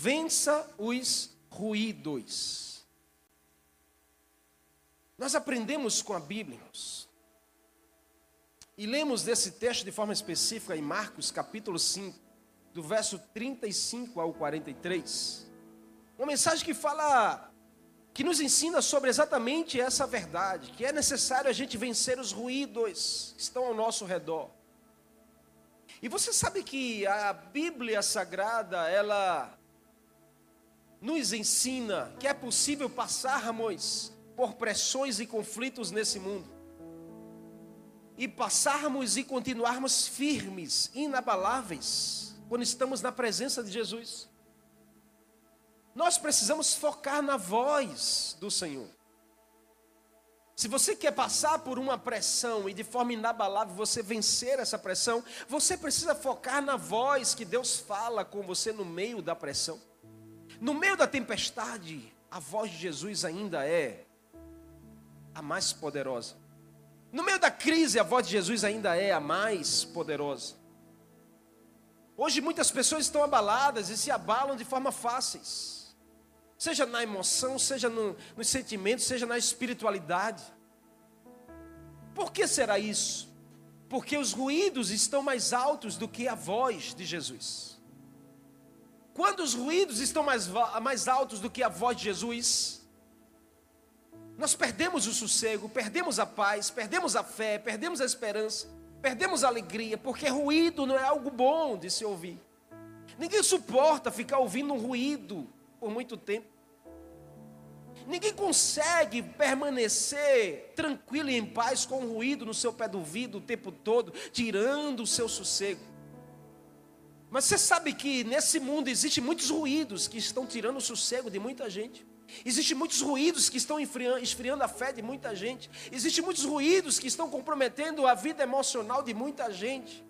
vença os ruídos. Nós aprendemos com a Bíblia, irmãos, e lemos desse texto de forma específica em Marcos capítulo 5, do verso 35 ao 43. Uma mensagem que fala, que nos ensina sobre exatamente essa verdade, que é necessário a gente vencer os ruídos que estão ao nosso redor. E você sabe que a Bíblia Sagrada, ela nos ensina que é possível passarmos por pressões e conflitos nesse mundo e passarmos e continuarmos firmes, inabaláveis, quando estamos na presença de Jesus. Nós precisamos focar na voz do Senhor. Se você quer passar por uma pressão e de forma inabalável você vencer essa pressão, você precisa focar na voz que Deus fala com você no meio da pressão. No meio da tempestade, a voz de Jesus ainda é a mais poderosa. No meio da crise, a voz de Jesus ainda é a mais poderosa. Hoje muitas pessoas estão abaladas e se abalam de forma fáceis. Seja na emoção, seja no, nos sentimentos, seja na espiritualidade. Por que será isso? Porque os ruídos estão mais altos do que a voz de Jesus. Quando os ruídos estão mais, mais altos do que a voz de Jesus, nós perdemos o sossego, perdemos a paz, perdemos a fé, perdemos a esperança, perdemos a alegria, porque ruído não é algo bom de se ouvir. Ninguém suporta ficar ouvindo um ruído por muito tempo. Ninguém consegue permanecer tranquilo e em paz com o ruído no seu pé do ouvido o tempo todo, tirando o seu sossego. Mas você sabe que nesse mundo existem muitos ruídos que estão tirando o sossego de muita gente. Existem muitos ruídos que estão esfriando a fé de muita gente. Existem muitos ruídos que estão comprometendo a vida emocional de muita gente.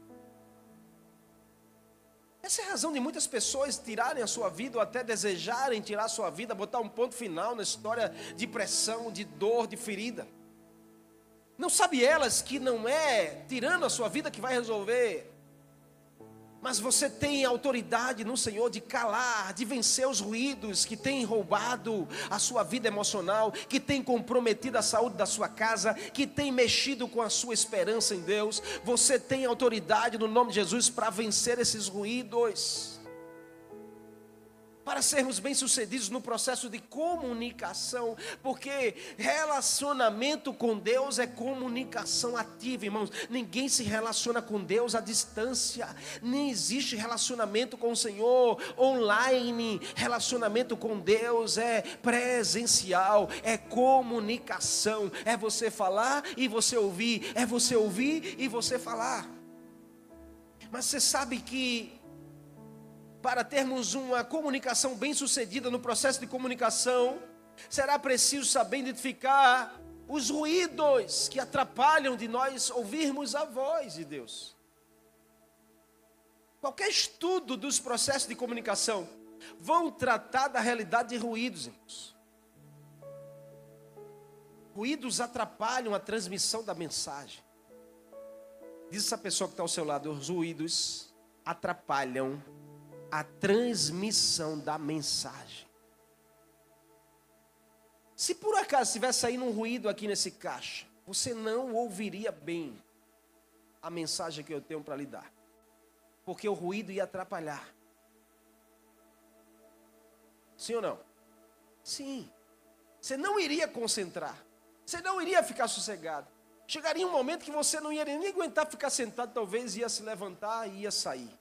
Essa é a razão de muitas pessoas tirarem a sua vida ou até desejarem tirar a sua vida, botar um ponto final na história de pressão, de dor, de ferida. Não sabe elas que não é tirando a sua vida que vai resolver mas você tem autoridade no Senhor de calar, de vencer os ruídos que têm roubado a sua vida emocional, que têm comprometido a saúde da sua casa, que têm mexido com a sua esperança em Deus. Você tem autoridade no nome de Jesus para vencer esses ruídos para sermos bem-sucedidos no processo de comunicação, porque relacionamento com Deus é comunicação ativa, irmãos. Ninguém se relaciona com Deus à distância, nem existe relacionamento com o Senhor online. Relacionamento com Deus é presencial, é comunicação, é você falar e você ouvir, é você ouvir e você falar. Mas você sabe que para termos uma comunicação bem sucedida no processo de comunicação, será preciso saber identificar os ruídos que atrapalham de nós ouvirmos a voz de Deus. Qualquer estudo dos processos de comunicação vão tratar da realidade de ruídos, irmãos. Ruídos atrapalham a transmissão da mensagem. Diz essa pessoa que está ao seu lado: os ruídos atrapalham a transmissão da mensagem. Se por acaso tivesse saindo um ruído aqui nesse caixa, você não ouviria bem a mensagem que eu tenho para lhe dar, porque o ruído ia atrapalhar. Sim ou não? Sim. Você não iria concentrar, você não iria ficar sossegado. Chegaria um momento que você não ia nem aguentar ficar sentado, talvez ia se levantar e ia sair.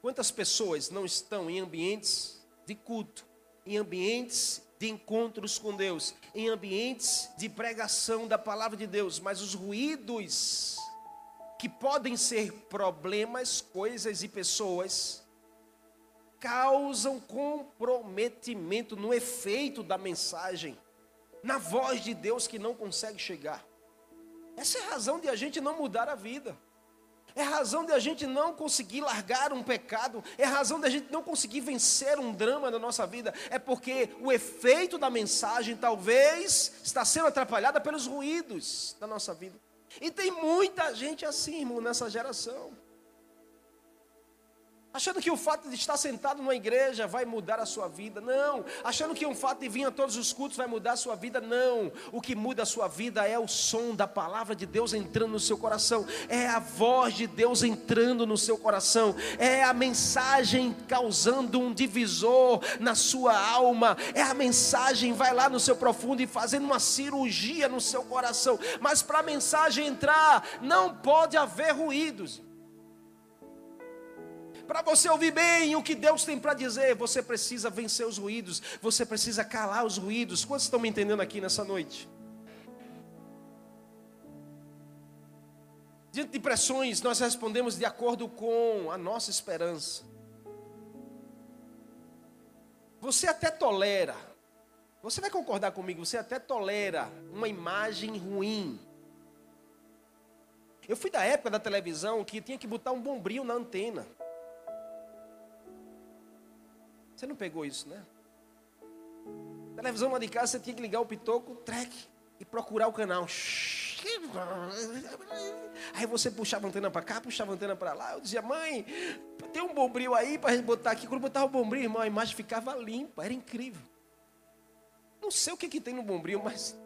Quantas pessoas não estão em ambientes de culto, em ambientes de encontros com Deus, em ambientes de pregação da palavra de Deus, mas os ruídos que podem ser problemas, coisas e pessoas causam comprometimento no efeito da mensagem, na voz de Deus que não consegue chegar. Essa é a razão de a gente não mudar a vida. É razão de a gente não conseguir largar um pecado, é razão de a gente não conseguir vencer um drama na nossa vida, é porque o efeito da mensagem talvez está sendo atrapalhada pelos ruídos da nossa vida. E tem muita gente assim, irmão, nessa geração. Achando que o fato de estar sentado numa igreja vai mudar a sua vida. Não. Achando que o fato de vir a todos os cultos vai mudar a sua vida. Não. O que muda a sua vida é o som da palavra de Deus entrando no seu coração. É a voz de Deus entrando no seu coração. É a mensagem causando um divisor na sua alma. É a mensagem vai lá no seu profundo e fazendo uma cirurgia no seu coração. Mas para a mensagem entrar, não pode haver ruídos. Para você ouvir bem o que Deus tem para dizer, você precisa vencer os ruídos, você precisa calar os ruídos. Quantos estão me entendendo aqui nessa noite? Diante de pressões, nós respondemos de acordo com a nossa esperança. Você até tolera, você vai concordar comigo, você até tolera uma imagem ruim. Eu fui da época da televisão que tinha que botar um bombril na antena. Você não pegou isso, né? Televisão lá de casa, você tinha que ligar o pitoco, track, e procurar o canal. Aí você puxava a antena para cá, puxava a antena para lá. Eu dizia, mãe, tem um bombril aí para gente botar aqui. Quando botava o bombril, irmão, a imagem ficava limpa, era incrível. Não sei o que, que tem no bombril, mas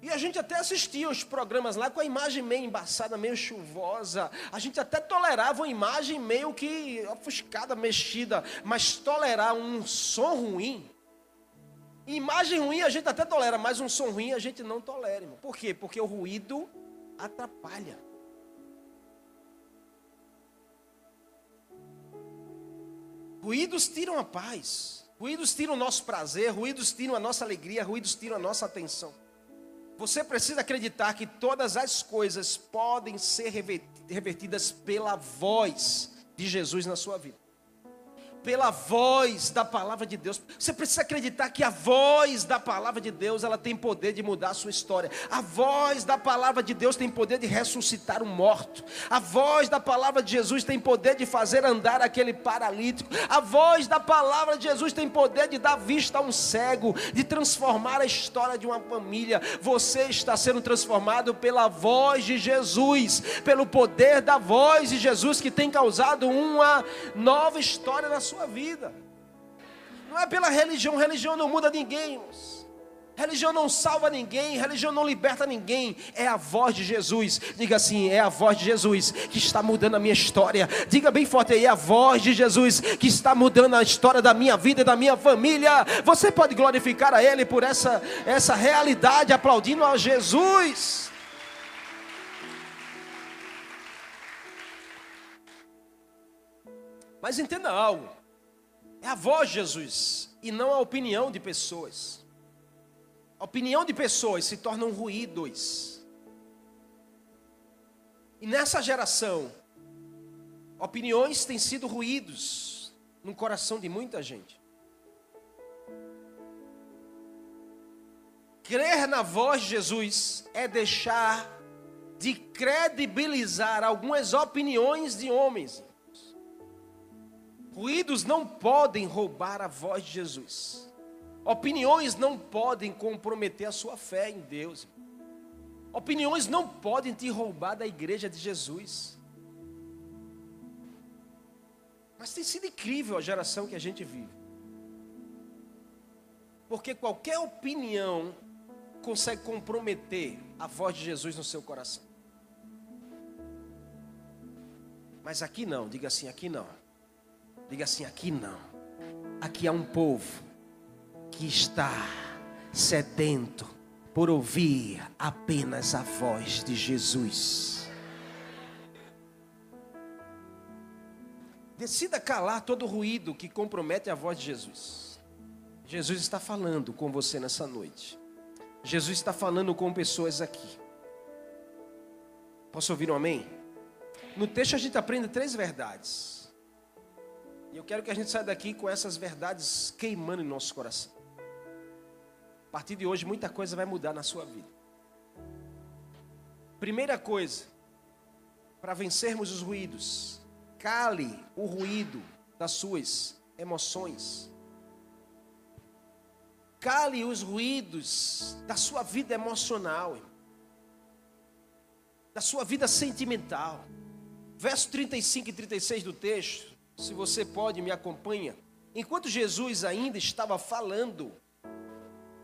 E a gente até assistia os programas lá com a imagem meio embaçada, meio chuvosa. A gente até tolerava uma imagem meio que ofuscada, mexida. Mas tolerar um som ruim. Imagem ruim a gente até tolera, mas um som ruim a gente não tolera. Irmão. Por quê? Porque o ruído atrapalha. Ruídos tiram a paz. Ruídos tiram o nosso prazer. Ruídos tiram a nossa alegria. Ruídos tiram a nossa atenção. Você precisa acreditar que todas as coisas podem ser revertidas pela voz de Jesus na sua vida pela voz da palavra de Deus. Você precisa acreditar que a voz da palavra de Deus, ela tem poder de mudar a sua história. A voz da palavra de Deus tem poder de ressuscitar um morto. A voz da palavra de Jesus tem poder de fazer andar aquele paralítico. A voz da palavra de Jesus tem poder de dar vista a um cego, de transformar a história de uma família. Você está sendo transformado pela voz de Jesus, pelo poder da voz de Jesus que tem causado uma nova história na sua sua vida. Não é pela religião, religião não muda ninguém. Irmãos. Religião não salva ninguém, religião não liberta ninguém. É a voz de Jesus. Diga assim: é a voz de Jesus que está mudando a minha história. Diga bem forte aí: é a voz de Jesus que está mudando a história da minha vida e da minha família. Você pode glorificar a Ele por essa, essa realidade, aplaudindo a Jesus. Mas entenda algo. É a voz de Jesus e não a opinião de pessoas. A opinião de pessoas se tornam ruídos. E nessa geração, opiniões têm sido ruídos no coração de muita gente. Crer na voz de Jesus é deixar de credibilizar algumas opiniões de homens. Ruídos não podem roubar a voz de Jesus. Opiniões não podem comprometer a sua fé em Deus. Opiniões não podem te roubar da igreja de Jesus. Mas tem sido incrível a geração que a gente vive. Porque qualquer opinião consegue comprometer a voz de Jesus no seu coração. Mas aqui não, diga assim, aqui não. Diga assim: aqui não. Aqui há um povo que está sedento por ouvir apenas a voz de Jesus. Decida calar todo ruído que compromete a voz de Jesus. Jesus está falando com você nessa noite. Jesus está falando com pessoas aqui. Posso ouvir um amém? No texto a gente aprende três verdades. E eu quero que a gente saia daqui com essas verdades queimando em nosso coração. A partir de hoje, muita coisa vai mudar na sua vida. Primeira coisa, para vencermos os ruídos, cale o ruído das suas emoções. Cale os ruídos da sua vida emocional. da sua vida sentimental. Verso 35 e 36 do texto, se você pode, me acompanha. Enquanto Jesus ainda estava falando,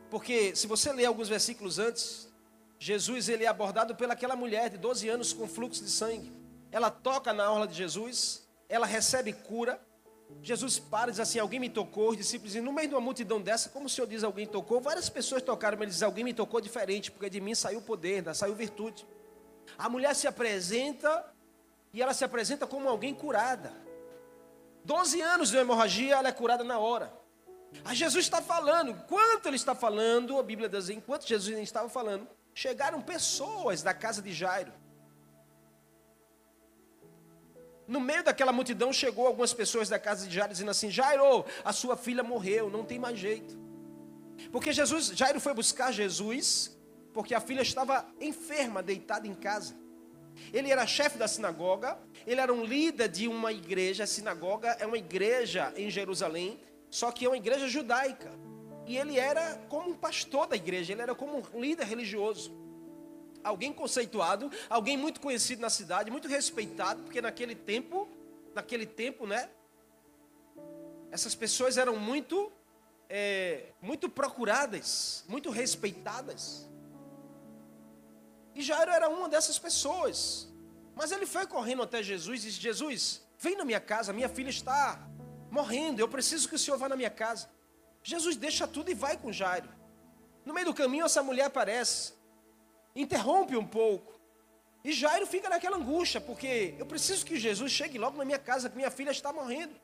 porque se você ler alguns versículos antes, Jesus ele é abordado pelaquela mulher de 12 anos com fluxo de sangue. Ela toca na orla de Jesus, ela recebe cura. Jesus para e diz assim: Alguém me tocou. Os discípulos dizem: No meio de uma multidão dessa, como o Senhor diz, alguém tocou. Várias pessoas tocaram, mas ele diz: Alguém me tocou diferente, porque de mim saiu poder, saiu virtude. A mulher se apresenta e ela se apresenta como alguém curada. 12 anos de hemorragia, ela é curada na hora. Aí Jesus está falando, enquanto ele está falando, a Bíblia diz, enquanto Jesus estava falando, chegaram pessoas da casa de Jairo. No meio daquela multidão chegou algumas pessoas da casa de Jairo dizendo assim: Jairo, a sua filha morreu, não tem mais jeito. Porque Jesus, Jairo foi buscar Jesus, porque a filha estava enferma, deitada em casa. Ele era chefe da sinagoga, ele era um líder de uma igreja. A sinagoga é uma igreja em Jerusalém, só que é uma igreja judaica. E ele era como um pastor da igreja, ele era como um líder religioso. Alguém conceituado, alguém muito conhecido na cidade, muito respeitado, porque naquele tempo, naquele tempo, né? Essas pessoas eram muito, é, muito procuradas, muito respeitadas. E Jairo era uma dessas pessoas. Mas ele foi correndo até Jesus e disse: Jesus, vem na minha casa, minha filha está morrendo, eu preciso que o senhor vá na minha casa. Jesus deixa tudo e vai com Jairo. No meio do caminho, essa mulher aparece, interrompe um pouco. E Jairo fica naquela angústia, porque eu preciso que Jesus chegue logo na minha casa, que minha filha está morrendo.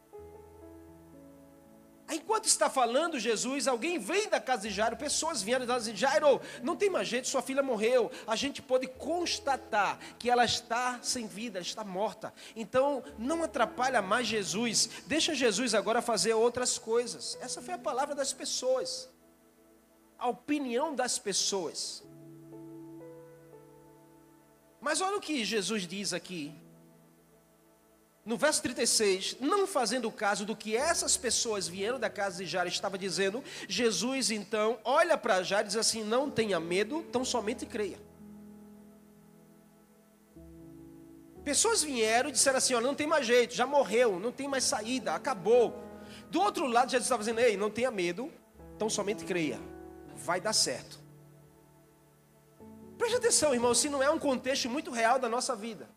Aí, enquanto está falando Jesus, alguém vem da casa de Jairo, pessoas vieram e dizem: Jairo, não tem mais jeito, sua filha morreu. A gente pode constatar que ela está sem vida, está morta. Então, não atrapalha mais Jesus, deixa Jesus agora fazer outras coisas. Essa foi a palavra das pessoas, a opinião das pessoas. Mas olha o que Jesus diz aqui, no verso 36, não fazendo caso do que essas pessoas vieram da casa de Jairo estava dizendo, Jesus então olha para Jairo e diz assim: Não tenha medo, tão somente creia. Pessoas vieram e disseram assim: Olha, não tem mais jeito, já morreu, não tem mais saída, acabou. Do outro lado, Jesus estava dizendo: Ei, não tenha medo, tão somente creia, vai dar certo. Preste atenção, irmão, se não é um contexto muito real da nossa vida.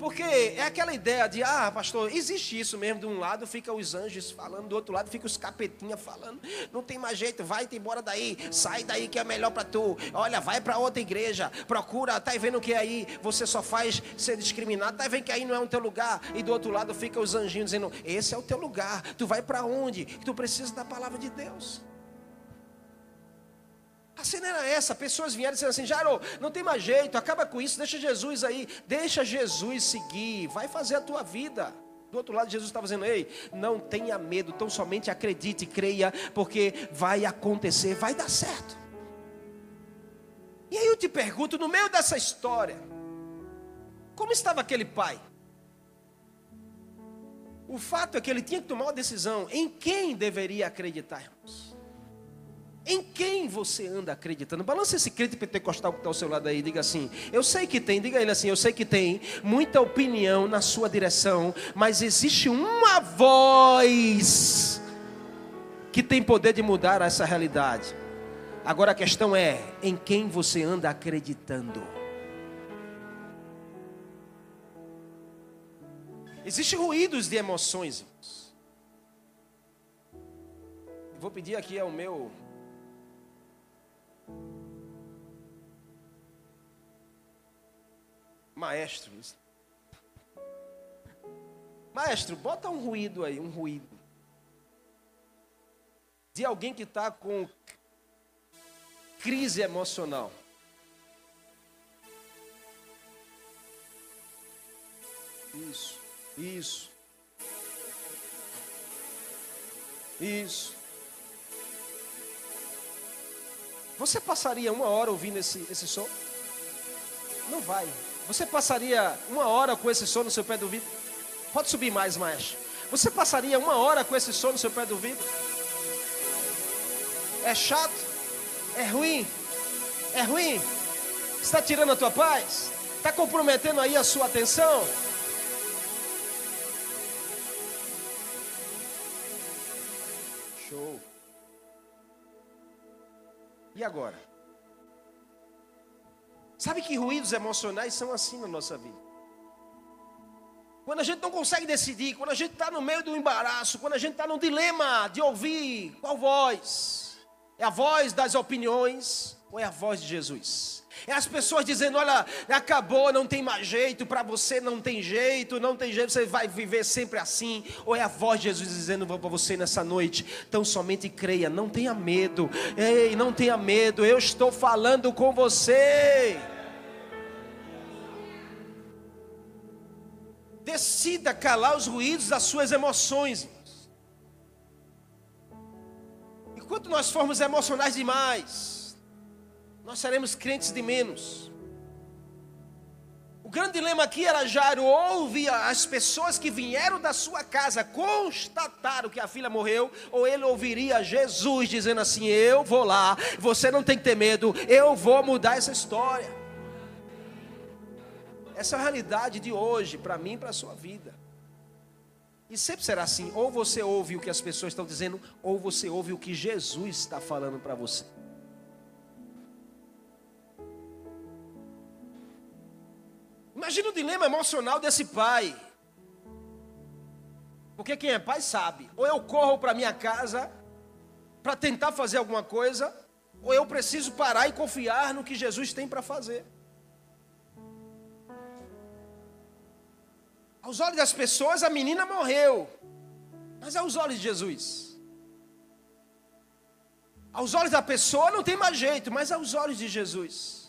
Porque é aquela ideia de, ah, pastor, existe isso mesmo. De um lado fica os anjos falando, do outro lado fica os capetinhas falando. Não tem mais jeito, vai-te embora daí, sai daí que é melhor para tu. Olha, vai para outra igreja, procura, tá vendo que aí você só faz ser discriminado, tá vendo que aí não é o teu lugar. E do outro lado fica os anjinhos dizendo, esse é o teu lugar. Tu vai para onde? Tu precisa da palavra de Deus. A cena era essa, pessoas vieram dizendo assim, Jairo, não tem mais jeito, acaba com isso, deixa Jesus aí, deixa Jesus seguir, vai fazer a tua vida. Do outro lado, Jesus estava dizendo, ei, não tenha medo, tão somente acredite, creia, porque vai acontecer, vai dar certo. E aí eu te pergunto, no meio dessa história, como estava aquele pai? O fato é que ele tinha que tomar uma decisão em quem deveria acreditar, irmãos. Em quem você anda acreditando? Balança esse crente pentecostal que está ao seu lado aí. Diga assim: Eu sei que tem, diga ele assim: Eu sei que tem muita opinião na sua direção, mas existe uma voz que tem poder de mudar essa realidade. Agora a questão é: em quem você anda acreditando? Existem ruídos de emoções. Vou pedir aqui ao meu Maestro. Maestro, bota um ruído aí, um ruído. De alguém que está com crise emocional. Isso, isso. Isso. Você passaria uma hora ouvindo esse, esse som? Não vai. Você passaria uma hora com esse som no seu pé do vidro? Pode subir mais, maestro. Você passaria uma hora com esse som no seu pé do vidro? É chato? É ruim? É ruim? Está tirando a tua paz? Está comprometendo aí a sua atenção? E agora? Sabe que ruídos emocionais são assim na nossa vida? Quando a gente não consegue decidir, quando a gente está no meio do embaraço, quando a gente está no dilema de ouvir qual voz? É a voz das opiniões ou é a voz de Jesus? É as pessoas dizendo: olha, acabou, não tem mais jeito, para você não tem jeito, não tem jeito, você vai viver sempre assim. Ou é a voz de Jesus dizendo para você nessa noite: então somente creia, não tenha medo, ei, não tenha medo, eu estou falando com você. Decida calar os ruídos das suas emoções. Enquanto nós formos emocionais demais, nós seremos crentes de menos. O grande dilema aqui era Jairo ouve as pessoas que vieram da sua casa constataram que a filha morreu, ou ele ouviria Jesus dizendo assim: Eu vou lá, você não tem que ter medo, eu vou mudar essa história. Essa é a realidade de hoje, para mim e para a sua vida. E sempre será assim: ou você ouve o que as pessoas estão dizendo, ou você ouve o que Jesus está falando para você. Imagina o dilema emocional desse pai. Porque quem é pai sabe. Ou eu corro para minha casa para tentar fazer alguma coisa, ou eu preciso parar e confiar no que Jesus tem para fazer. Aos olhos das pessoas, a menina morreu. Mas aos olhos de Jesus. Aos olhos da pessoa não tem mais jeito, mas aos olhos de Jesus.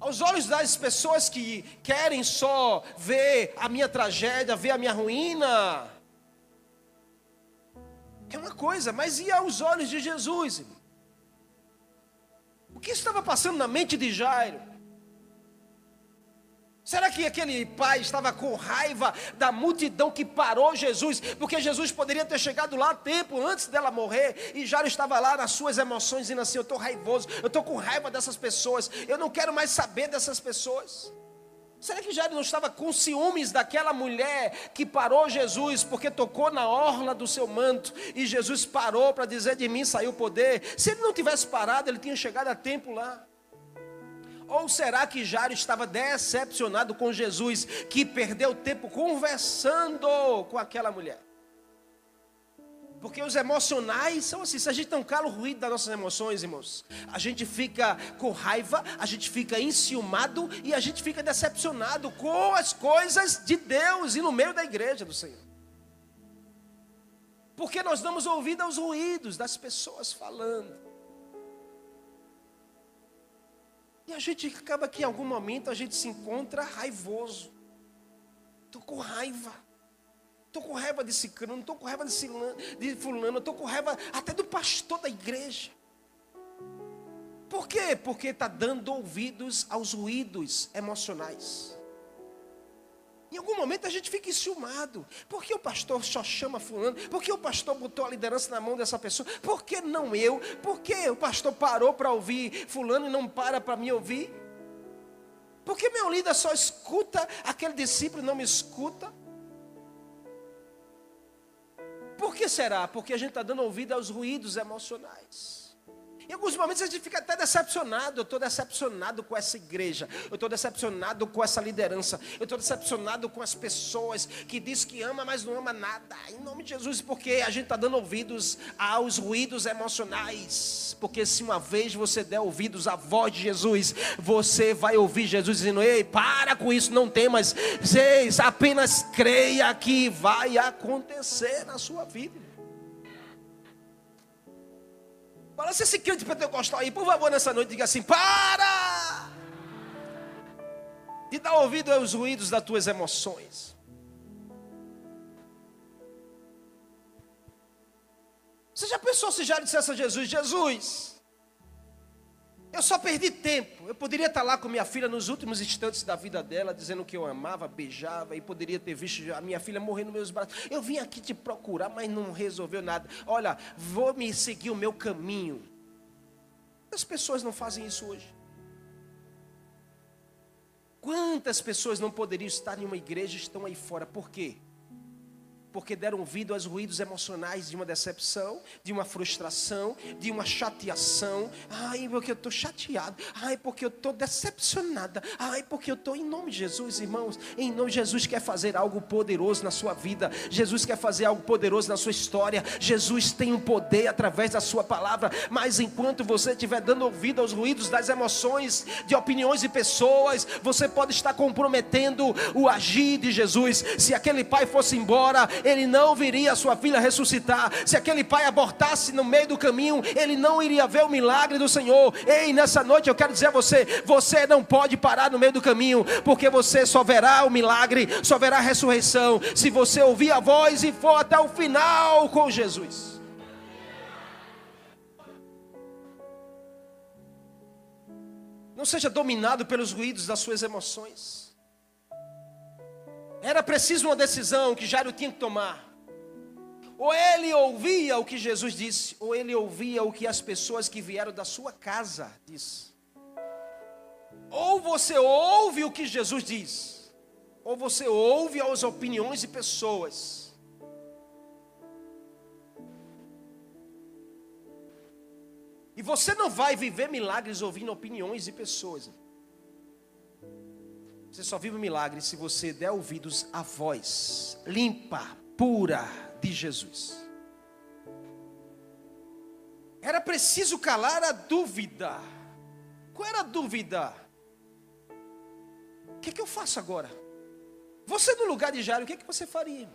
Aos olhos das pessoas que querem só ver a minha tragédia, ver a minha ruína. É uma coisa, mas e aos olhos de Jesus? O que estava passando na mente de Jairo? Será que aquele pai estava com raiva da multidão que parou Jesus? Porque Jesus poderia ter chegado lá tempo antes dela morrer e já estava lá nas suas emoções, dizendo assim: Eu estou raivoso, eu estou com raiva dessas pessoas, eu não quero mais saber dessas pessoas. Será que Jairo não estava com ciúmes daquela mulher que parou Jesus porque tocou na orla do seu manto e Jesus parou para dizer: De mim saiu o poder? Se ele não tivesse parado, ele tinha chegado a tempo lá. Ou será que Jairo estava decepcionado com Jesus, que perdeu tempo conversando com aquela mulher? Porque os emocionais são assim. Se a gente não cala o ruído das nossas emoções, irmãos, a gente fica com raiva, a gente fica enciumado e a gente fica decepcionado com as coisas de Deus e no meio da igreja do Senhor. Porque nós damos ouvido aos ruídos das pessoas falando. E a gente acaba que em algum momento a gente se encontra raivoso. Estou com raiva. Estou com raiva de ciclano, estou com raiva de, de fulano, estou com raiva até do pastor da igreja. Por quê? Porque está dando ouvidos aos ruídos emocionais. Em algum momento a gente fica enciumado. Por que o pastor só chama fulano? Por que o pastor botou a liderança na mão dessa pessoa? Por que não eu? Por que o pastor parou para ouvir fulano e não para para me ouvir? Por que meu líder só escuta, aquele discípulo não me escuta? Por que será? Porque a gente está dando ouvido aos ruídos emocionais. Em alguns momentos a gente fica até decepcionado. Eu estou decepcionado com essa igreja. Eu estou decepcionado com essa liderança. Eu estou decepcionado com as pessoas que diz que ama, mas não ama nada. Em nome de Jesus, porque a gente está dando ouvidos aos ruídos emocionais. Porque se uma vez você der ouvidos à voz de Jesus, você vai ouvir Jesus dizendo: Ei, para com isso, não temas. Vocês apenas creia que vai acontecer na sua vida. Fala se esse crente pentecostal aí, por favor, nessa noite, diga assim: para! De dar ouvido aos ruídos das tuas emoções. Você já pensou se já dissesse a Jesus: Jesus, eu só perdi tempo. Eu poderia estar lá com minha filha nos últimos instantes da vida dela, dizendo que eu amava, beijava, e poderia ter visto a minha filha morrer nos meus braços. Eu vim aqui te procurar, mas não resolveu nada. Olha, vou me seguir o meu caminho. As pessoas não fazem isso hoje. Quantas pessoas não poderiam estar em uma igreja e estão aí fora? Por quê? Porque deram ouvido aos ruídos emocionais de uma decepção, de uma frustração, de uma chateação. Ai, porque eu estou chateado. Ai, porque eu estou decepcionada. Ai, porque eu estou em nome de Jesus, irmãos. Em nome de Jesus quer fazer algo poderoso na sua vida. Jesus quer fazer algo poderoso na sua história. Jesus tem um poder através da sua palavra. Mas enquanto você estiver dando ouvido aos ruídos das emoções, de opiniões de pessoas, você pode estar comprometendo o agir de Jesus. Se aquele pai fosse embora, ele não viria a sua filha ressuscitar. Se aquele pai abortasse no meio do caminho, ele não iria ver o milagre do Senhor. Ei, nessa noite eu quero dizer a você: você não pode parar no meio do caminho, porque você só verá o milagre, só verá a ressurreição, se você ouvir a voz e for até o final com Jesus. Não seja dominado pelos ruídos das suas emoções. Era preciso uma decisão que Jairo tinha que tomar. Ou ele ouvia o que Jesus disse, ou ele ouvia o que as pessoas que vieram da sua casa disse. Ou você ouve o que Jesus diz, ou você ouve as opiniões de pessoas. E você não vai viver milagres ouvindo opiniões de pessoas. Você só vive o milagre se você der ouvidos à voz limpa, pura de Jesus. Era preciso calar a dúvida. Qual era a dúvida? O que, é que eu faço agora? Você no lugar de Jairo, o que, é que você faria?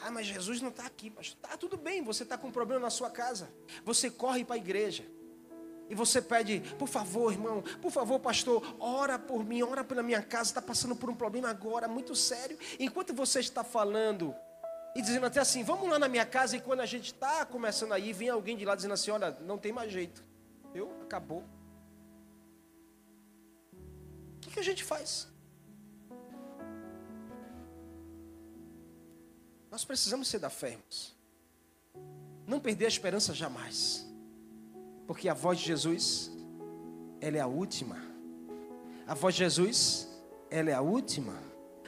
Ah, mas Jesus não está aqui. Mas tá tudo bem, você está com um problema na sua casa. Você corre para a igreja. E você pede, por favor, irmão, por favor, pastor, ora por mim, ora pela minha casa, está passando por um problema agora, muito sério. Enquanto você está falando e dizendo até assim, vamos lá na minha casa, e quando a gente está começando aí, vem alguém de lá dizendo assim, olha, não tem mais jeito. Eu, acabou. O que, que a gente faz? Nós precisamos ser da fé, irmãos. Não perder a esperança jamais. Porque a voz de Jesus, ela é a última. A voz de Jesus, ela é a última.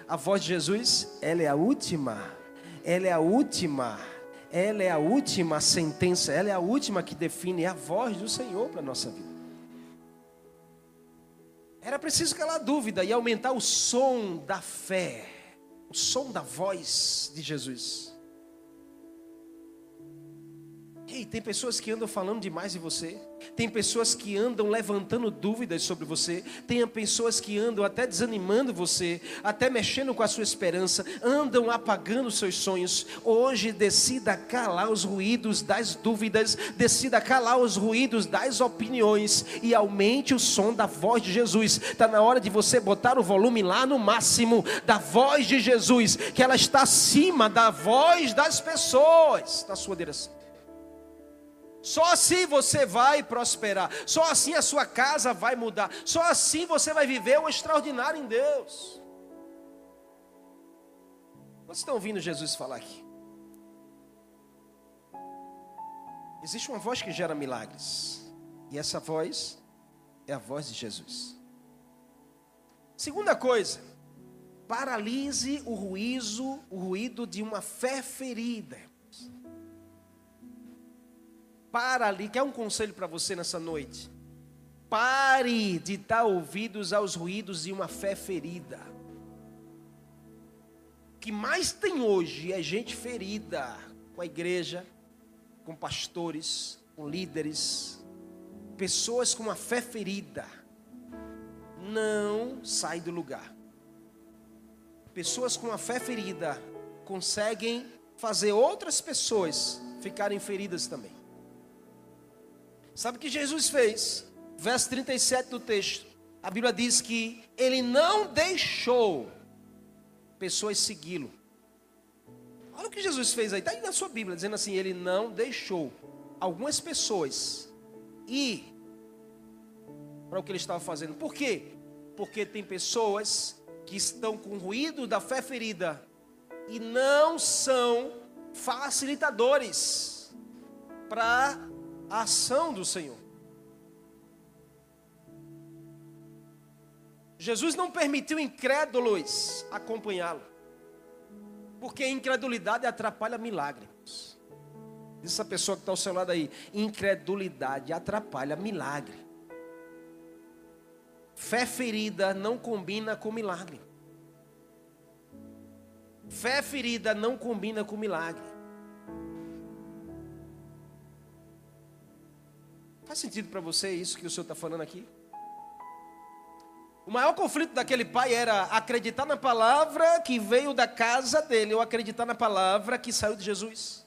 A voz de Jesus, ela é a última. Ela é a última. Ela é a última sentença, ela é a última que define a voz do Senhor para a nossa vida. Era preciso calar a dúvida e aumentar o som da fé, o som da voz de Jesus. Ei, tem pessoas que andam falando demais de você. Tem pessoas que andam levantando dúvidas sobre você. Tem pessoas que andam até desanimando você, até mexendo com a sua esperança, andam apagando seus sonhos. Hoje decida calar os ruídos das dúvidas, decida calar os ruídos das opiniões e aumente o som da voz de Jesus. Está na hora de você botar o volume lá no máximo da voz de Jesus, que ela está acima da voz das pessoas na sua direção. Só assim você vai prosperar. Só assim a sua casa vai mudar. Só assim você vai viver o extraordinário em Deus. Vocês estão ouvindo Jesus falar aqui? Existe uma voz que gera milagres. E essa voz é a voz de Jesus. Segunda coisa, paralise o ruízo, o ruído de uma fé ferida. Para ali, quer um conselho para você nessa noite? Pare de dar ouvidos aos ruídos de uma fé ferida. O que mais tem hoje é gente ferida com a igreja, com pastores, com líderes, pessoas com uma fé ferida. Não sai do lugar. Pessoas com uma fé ferida conseguem fazer outras pessoas ficarem feridas também. Sabe o que Jesus fez? Verso 37 do texto. A Bíblia diz que ele não deixou pessoas segui-lo. Olha o que Jesus fez aí, está aí na sua Bíblia, dizendo assim: ele não deixou algumas pessoas ir para o que ele estava fazendo. Por quê? Porque tem pessoas que estão com ruído da fé ferida e não são facilitadores para a ação do Senhor. Jesus não permitiu incrédulos acompanhá-lo. Porque a incredulidade atrapalha milagres. Diz essa pessoa que está ao seu lado aí: incredulidade atrapalha milagre. Fé ferida não combina com milagre. Fé ferida não combina com milagre. Faz sentido para você isso que o senhor está falando aqui? O maior conflito daquele pai era acreditar na palavra que veio da casa dele ou acreditar na palavra que saiu de Jesus.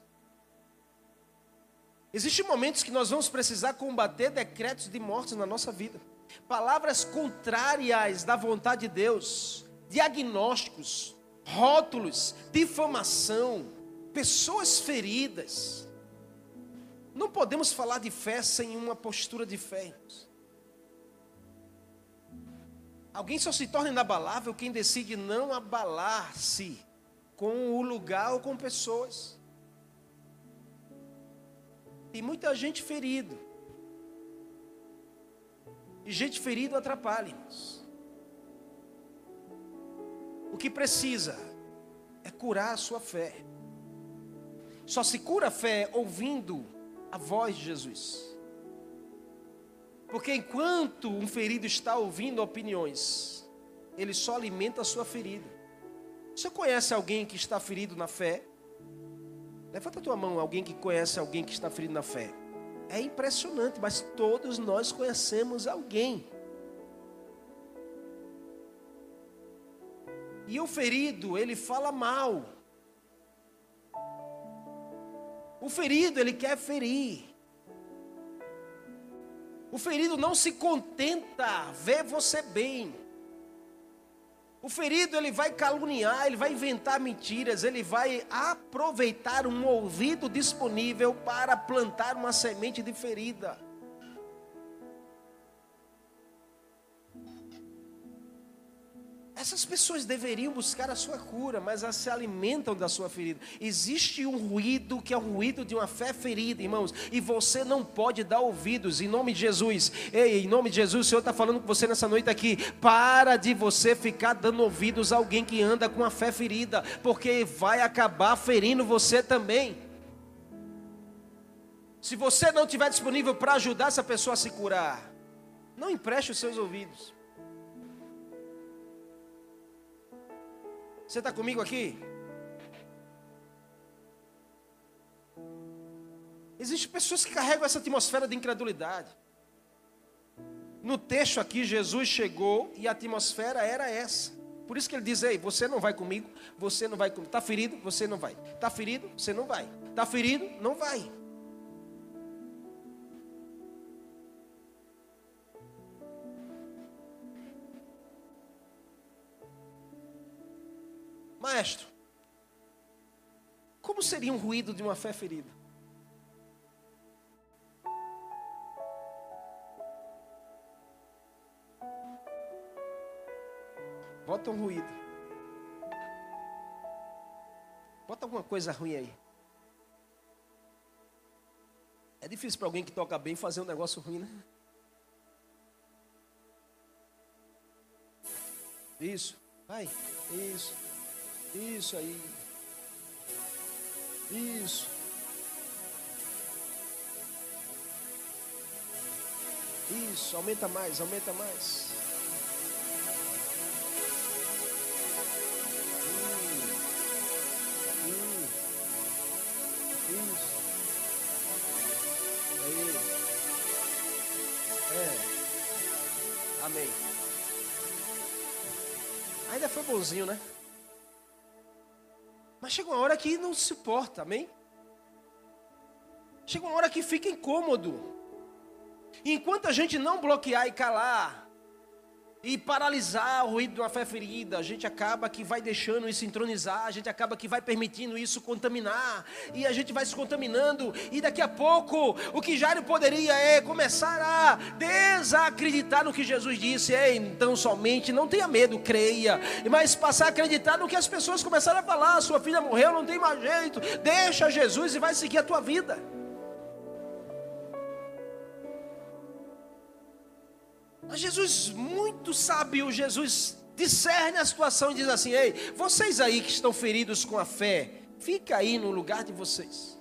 Existem momentos que nós vamos precisar combater decretos de morte na nossa vida. Palavras contrárias da vontade de Deus, diagnósticos, rótulos, difamação, pessoas feridas. Não podemos falar de fé sem uma postura de fé. Alguém só se torna inabalável quem decide não abalar-se com o lugar ou com pessoas. Tem muita gente ferida. E gente ferida atrapalha-nos. O que precisa é curar a sua fé. Só se cura a fé ouvindo a voz de Jesus. Porque enquanto um ferido está ouvindo opiniões, ele só alimenta a sua ferida. Você conhece alguém que está ferido na fé? Levanta a tua mão, alguém que conhece alguém que está ferido na fé. É impressionante, mas todos nós conhecemos alguém. E o ferido, ele fala mal. O ferido, ele quer ferir. O ferido não se contenta ver você bem. O ferido ele vai caluniar, ele vai inventar mentiras, ele vai aproveitar um ouvido disponível para plantar uma semente de ferida. Essas pessoas deveriam buscar a sua cura, mas elas se alimentam da sua ferida. Existe um ruído que é o ruído de uma fé ferida, irmãos, e você não pode dar ouvidos, em nome de Jesus. Ei, em nome de Jesus, o Senhor está falando com você nessa noite aqui. Para de você ficar dando ouvidos a alguém que anda com a fé ferida, porque vai acabar ferindo você também. Se você não estiver disponível para ajudar essa pessoa a se curar, não empreste os seus ouvidos. Você está comigo aqui? Existem pessoas que carregam essa atmosfera de incredulidade. No texto aqui, Jesus chegou e a atmosfera era essa. Por isso que ele diz: Ei, você não vai comigo, você não vai comigo. Está ferido? Você não vai. Está ferido? Você não vai. Está ferido? Não vai. Maestro, como seria um ruído de uma fé ferida? Bota um ruído. Bota alguma coisa ruim aí. É difícil para alguém que toca bem fazer um negócio ruim, né? Isso. Vai. Isso. Isso aí. Isso. Isso, aumenta mais, aumenta mais. Hum. Hum. Isso. Aí. É. Amém. Ainda foi bonzinho, né? Mas chega uma hora que não suporta, amém? Chega uma hora que fica incômodo. E enquanto a gente não bloquear e calar, e paralisar o ruído de uma fé ferida, a gente acaba que vai deixando isso entronizar, a gente acaba que vai permitindo isso contaminar, e a gente vai se contaminando, e daqui a pouco o que Jairo poderia é começar a desacreditar no que Jesus disse, é então somente não tenha medo, creia, mas passar a acreditar no que as pessoas começaram a falar, sua filha morreu, não tem mais jeito, deixa Jesus e vai seguir a tua vida. Mas Jesus, muito sábio, Jesus discerne a situação e diz assim: Ei, vocês aí que estão feridos com a fé, fica aí no lugar de vocês.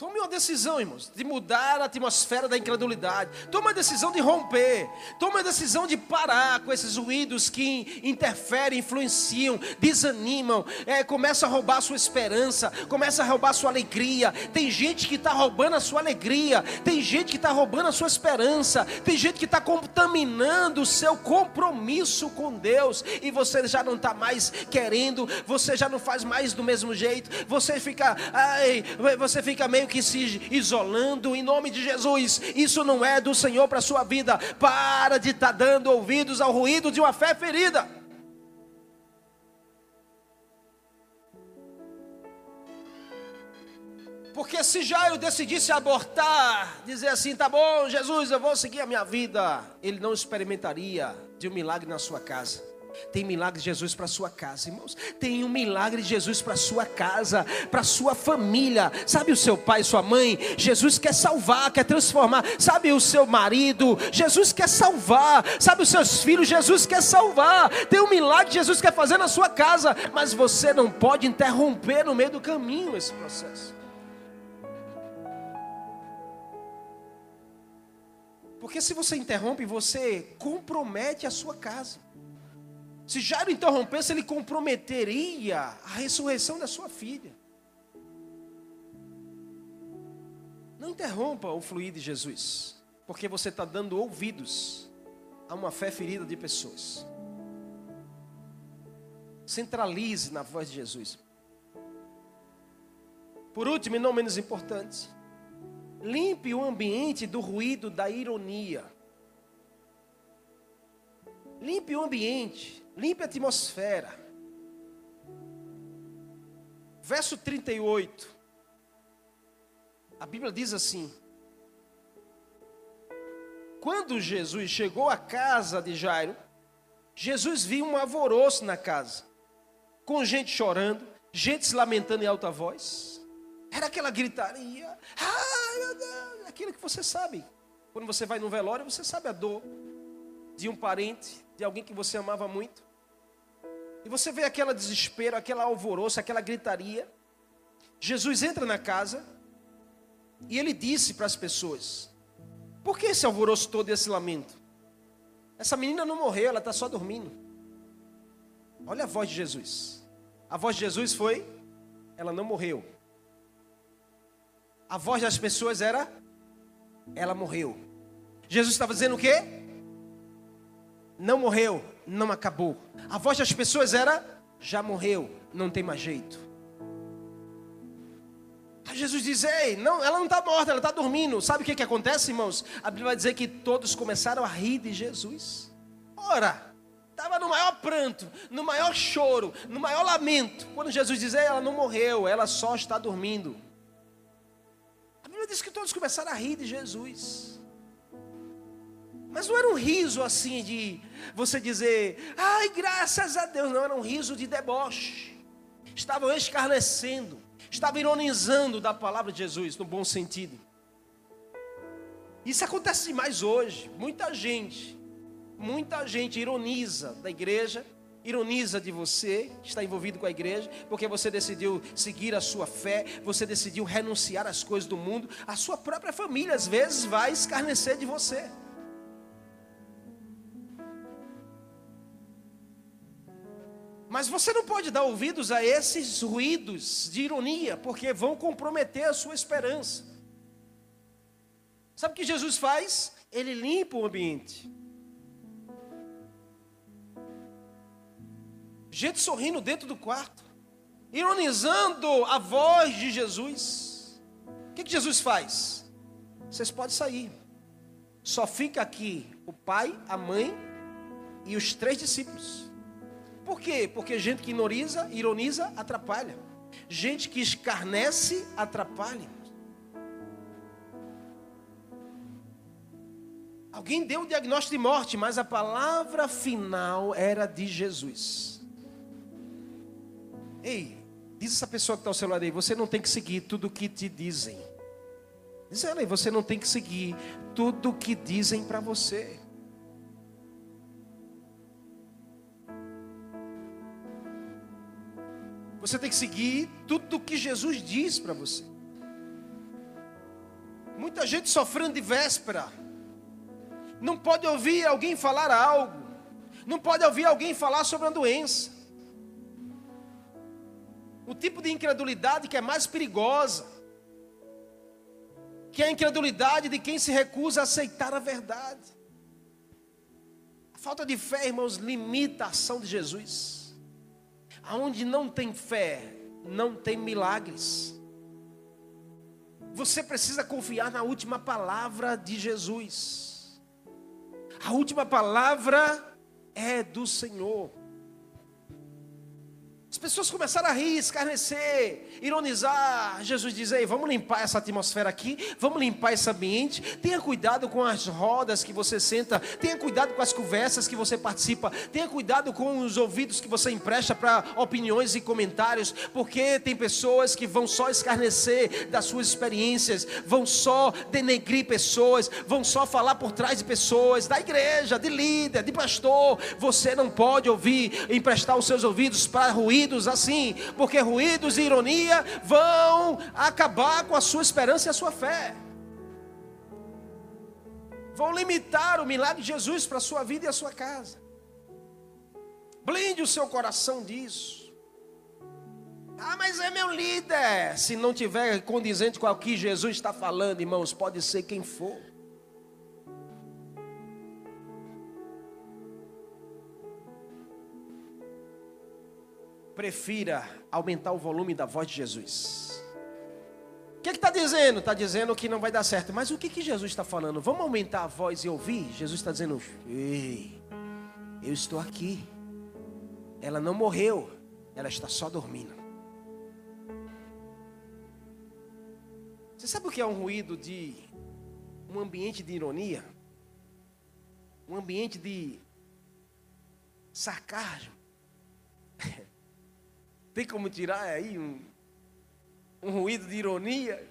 Tome uma decisão, irmãos, de mudar a atmosfera da incredulidade. Tome a decisão de romper. Tome a decisão de parar com esses ruídos que interferem, influenciam, desanimam. É, começa a roubar a sua esperança, começa a roubar a sua alegria. Tem gente que está roubando a sua alegria. Tem gente que está roubando a sua esperança. Tem gente que está contaminando o seu compromisso com Deus. E você já não está mais querendo, você já não faz mais do mesmo jeito. Você fica, ai, você fica meio que se isolando em nome de Jesus. Isso não é do Senhor para a sua vida. Para de estar tá dando ouvidos ao ruído de uma fé ferida. Porque se já eu decidisse abortar, dizer assim, tá bom, Jesus, eu vou seguir a minha vida, ele não experimentaria de um milagre na sua casa. Tem milagre de Jesus para sua casa, irmãos. Tem um milagre de Jesus para sua casa, para sua família. Sabe o seu pai, sua mãe? Jesus quer salvar, quer transformar. Sabe o seu marido? Jesus quer salvar. Sabe os seus filhos? Jesus quer salvar. Tem um milagre que Jesus quer fazer na sua casa, mas você não pode interromper no meio do caminho esse processo. Porque se você interrompe, você compromete a sua casa. Se Jairo interrompesse, ele comprometeria a ressurreição da sua filha. Não interrompa o fluir de Jesus, porque você está dando ouvidos a uma fé ferida de pessoas. Centralize na voz de Jesus. Por último, e não menos importante, limpe o ambiente do ruído da ironia. Limpe o ambiente limpe a atmosfera. Verso 38. A Bíblia diz assim: Quando Jesus chegou à casa de Jairo, Jesus viu um alvoroço na casa, com gente chorando, gente se lamentando em alta voz. Era aquela gritaria, Deus, aquilo que você sabe. Quando você vai no velório, você sabe a dor de um parente, de alguém que você amava muito. E você vê aquela desespero, aquela alvoroço, aquela gritaria. Jesus entra na casa e ele disse para as pessoas: Por que esse alvoroço todo e esse lamento? Essa menina não morreu, ela está só dormindo. Olha a voz de Jesus. A voz de Jesus foi: Ela não morreu. A voz das pessoas era: Ela morreu. Jesus estava dizendo o quê? Não morreu, não acabou. A voz das pessoas era: já morreu, não tem mais jeito. Aí Jesus diz: Ei, não, ela não está morta, ela está dormindo. Sabe o que, que acontece, irmãos? A Bíblia vai dizer que todos começaram a rir de Jesus. Ora, estava no maior pranto, no maior choro, no maior lamento. Quando Jesus diz: Ei, ela não morreu, ela só está dormindo. A Bíblia diz que todos começaram a rir de Jesus. Mas não era um riso assim de você dizer, ai, graças a Deus. Não, era um riso de deboche. Estavam escarnecendo, estavam ironizando da palavra de Jesus, no bom sentido. Isso acontece mais hoje. Muita gente, muita gente ironiza da igreja, ironiza de você, está envolvido com a igreja, porque você decidiu seguir a sua fé, você decidiu renunciar às coisas do mundo, a sua própria família às vezes vai escarnecer de você. Mas você não pode dar ouvidos a esses ruídos de ironia, porque vão comprometer a sua esperança. Sabe o que Jesus faz? Ele limpa o ambiente. Gente sorrindo dentro do quarto, ironizando a voz de Jesus. O que, que Jesus faz? Vocês podem sair. Só fica aqui o pai, a mãe e os três discípulos. Por quê? Porque gente que ironiza, ironiza atrapalha. Gente que escarnece atrapalha. Alguém deu o diagnóstico de morte, mas a palavra final era de Jesus. Ei, diz essa pessoa que está ao lado aí: você não tem que seguir tudo o que te dizem. Dizendo aí, você não tem que seguir tudo o que dizem para você. Você tem que seguir tudo o que Jesus diz para você. Muita gente sofrendo de véspera. Não pode ouvir alguém falar algo. Não pode ouvir alguém falar sobre uma doença. O tipo de incredulidade que é mais perigosa. Que é a incredulidade de quem se recusa a aceitar a verdade. A falta de fé, irmãos, limita a ação de Jesus. Aonde não tem fé, não tem milagres. Você precisa confiar na última palavra de Jesus. A última palavra é do Senhor. As pessoas começaram a rir, escarnecer, ironizar. Jesus diz: Ei, vamos limpar essa atmosfera aqui, vamos limpar esse ambiente. Tenha cuidado com as rodas que você senta, tenha cuidado com as conversas que você participa, tenha cuidado com os ouvidos que você empresta para opiniões e comentários, porque tem pessoas que vão só escarnecer das suas experiências, vão só denegrir pessoas, vão só falar por trás de pessoas, da igreja, de líder, de pastor. Você não pode ouvir, emprestar os seus ouvidos para ruir ruídos assim, porque ruídos e ironia vão acabar com a sua esperança e a sua fé. Vão limitar o milagre de Jesus para a sua vida e a sua casa. Blinde o seu coração disso. Ah, mas é meu líder. Se não tiver condizente com o que Jesus está falando, irmãos, pode ser quem for. Prefira aumentar o volume da voz de Jesus. O que está dizendo? Está dizendo que não vai dar certo. Mas o que, que Jesus está falando? Vamos aumentar a voz e ouvir? Jesus está dizendo: Ei, eu estou aqui. Ela não morreu, ela está só dormindo. Você sabe o que é um ruído de um ambiente de ironia? Um ambiente de sarcasmo? Tem como tirar aí um, um ruído de ironia?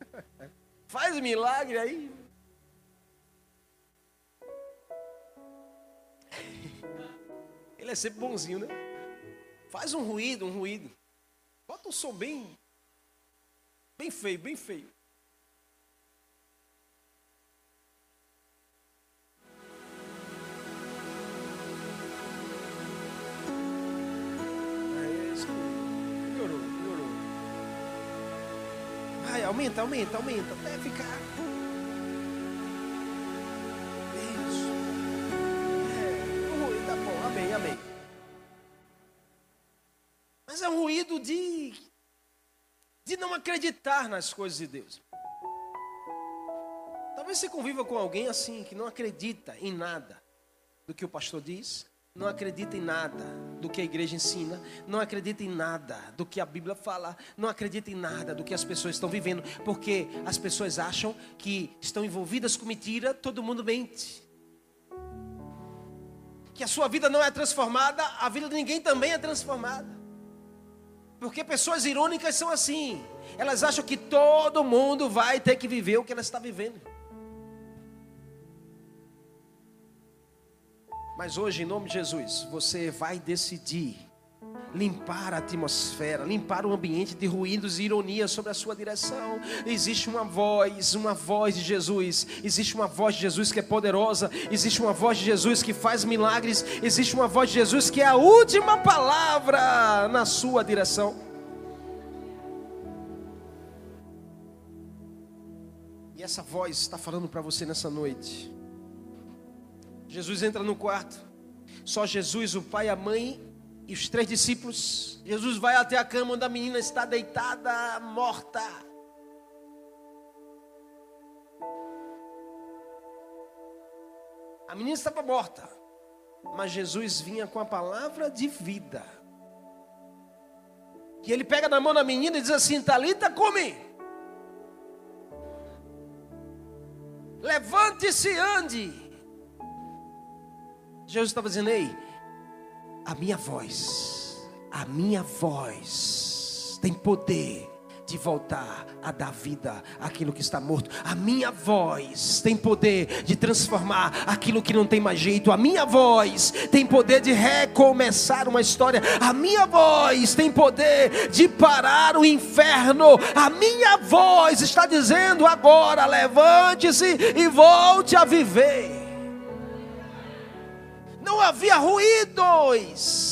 Faz milagre aí. Ele é sempre bonzinho, né? Faz um ruído, um ruído. Bota um som bem, bem feio, bem feio. Aumenta, aumenta, aumenta, até ficar. É, ruído, tá bom, amém, amém. Mas é um ruído de, de não acreditar nas coisas de Deus. Talvez você conviva com alguém assim, que não acredita em nada do que o pastor diz, não acredita em nada do que a igreja ensina, não acredita em nada do que a Bíblia fala, não acredita em nada do que as pessoas estão vivendo, porque as pessoas acham que estão envolvidas com mentira, todo mundo mente. Que a sua vida não é transformada, a vida de ninguém também é transformada. Porque pessoas irônicas são assim, elas acham que todo mundo vai ter que viver o que ela está vivendo. Mas hoje, em nome de Jesus, você vai decidir limpar a atmosfera, limpar o ambiente de ruídos e ironias sobre a sua direção. Existe uma voz, uma voz de Jesus. Existe uma voz de Jesus que é poderosa. Existe uma voz de Jesus que faz milagres. Existe uma voz de Jesus que é a última palavra na sua direção. E essa voz está falando para você nessa noite. Jesus entra no quarto. Só Jesus, o pai, a mãe e os três discípulos. Jesus vai até a cama onde a menina está deitada, morta. A menina estava morta, mas Jesus vinha com a palavra de vida. E ele pega na mão da menina e diz assim: Talita, come. Levante-se, ande. Jesus estava dizendo: Ei, a minha voz, a minha voz tem poder de voltar a dar vida àquilo que está morto. A minha voz tem poder de transformar aquilo que não tem mais jeito. A minha voz tem poder de recomeçar uma história. A minha voz tem poder de parar o inferno. A minha voz está dizendo agora: levante-se e volte a viver. Não havia ruídos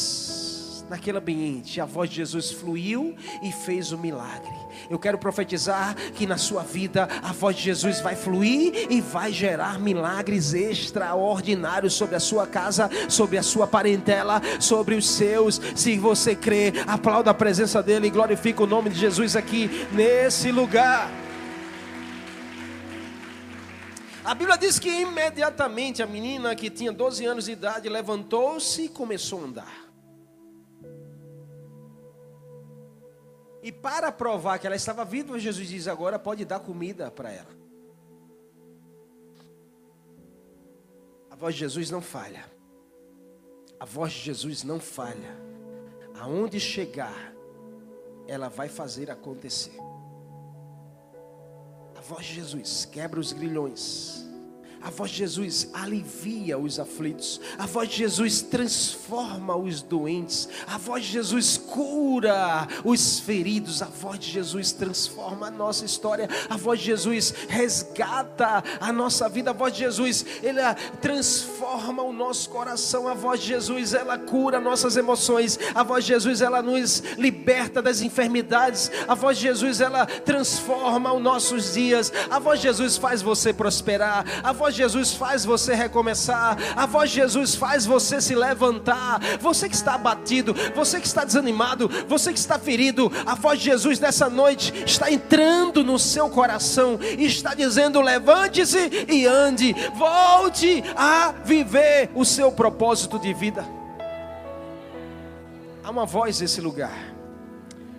naquele ambiente. A voz de Jesus fluiu e fez o milagre. Eu quero profetizar que na sua vida a voz de Jesus vai fluir e vai gerar milagres extraordinários sobre a sua casa, sobre a sua parentela, sobre os seus. Se você crê, aplauda a presença dele e glorifica o nome de Jesus aqui nesse lugar. A Bíblia diz que imediatamente a menina que tinha 12 anos de idade levantou-se e começou a andar. E para provar que ela estava viva, Jesus diz: agora pode dar comida para ela. A voz de Jesus não falha. A voz de Jesus não falha. Aonde chegar, ela vai fazer acontecer. Voz de Jesus quebra os grilhões a voz de Jesus alivia os aflitos. A voz de Jesus transforma os doentes. A voz de Jesus cura os feridos. A voz de Jesus transforma a nossa história. A voz de Jesus resgata a nossa vida. A voz de Jesus, ela transforma o nosso coração. A voz de Jesus, ela cura nossas emoções. A voz de Jesus, ela nos liberta das enfermidades. A voz de Jesus, ela transforma os nossos dias. A voz de Jesus faz você prosperar. A voz de Jesus faz você recomeçar, a voz de Jesus faz você se levantar. Você que está abatido, você que está desanimado, você que está ferido, a voz de Jesus nessa noite está entrando no seu coração e está dizendo: levante-se e ande, volte a viver o seu propósito de vida. Há uma voz nesse lugar.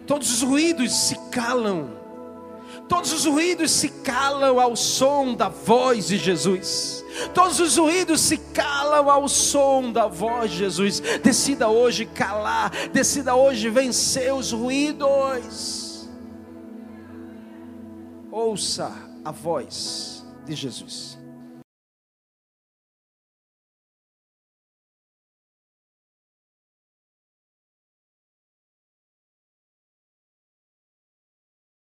Todos os ruídos se calam Todos os ruídos se calam ao som da voz de Jesus. Todos os ruídos se calam ao som da voz de Jesus. Decida hoje calar, decida hoje vencer os ruídos. Ouça a voz de Jesus.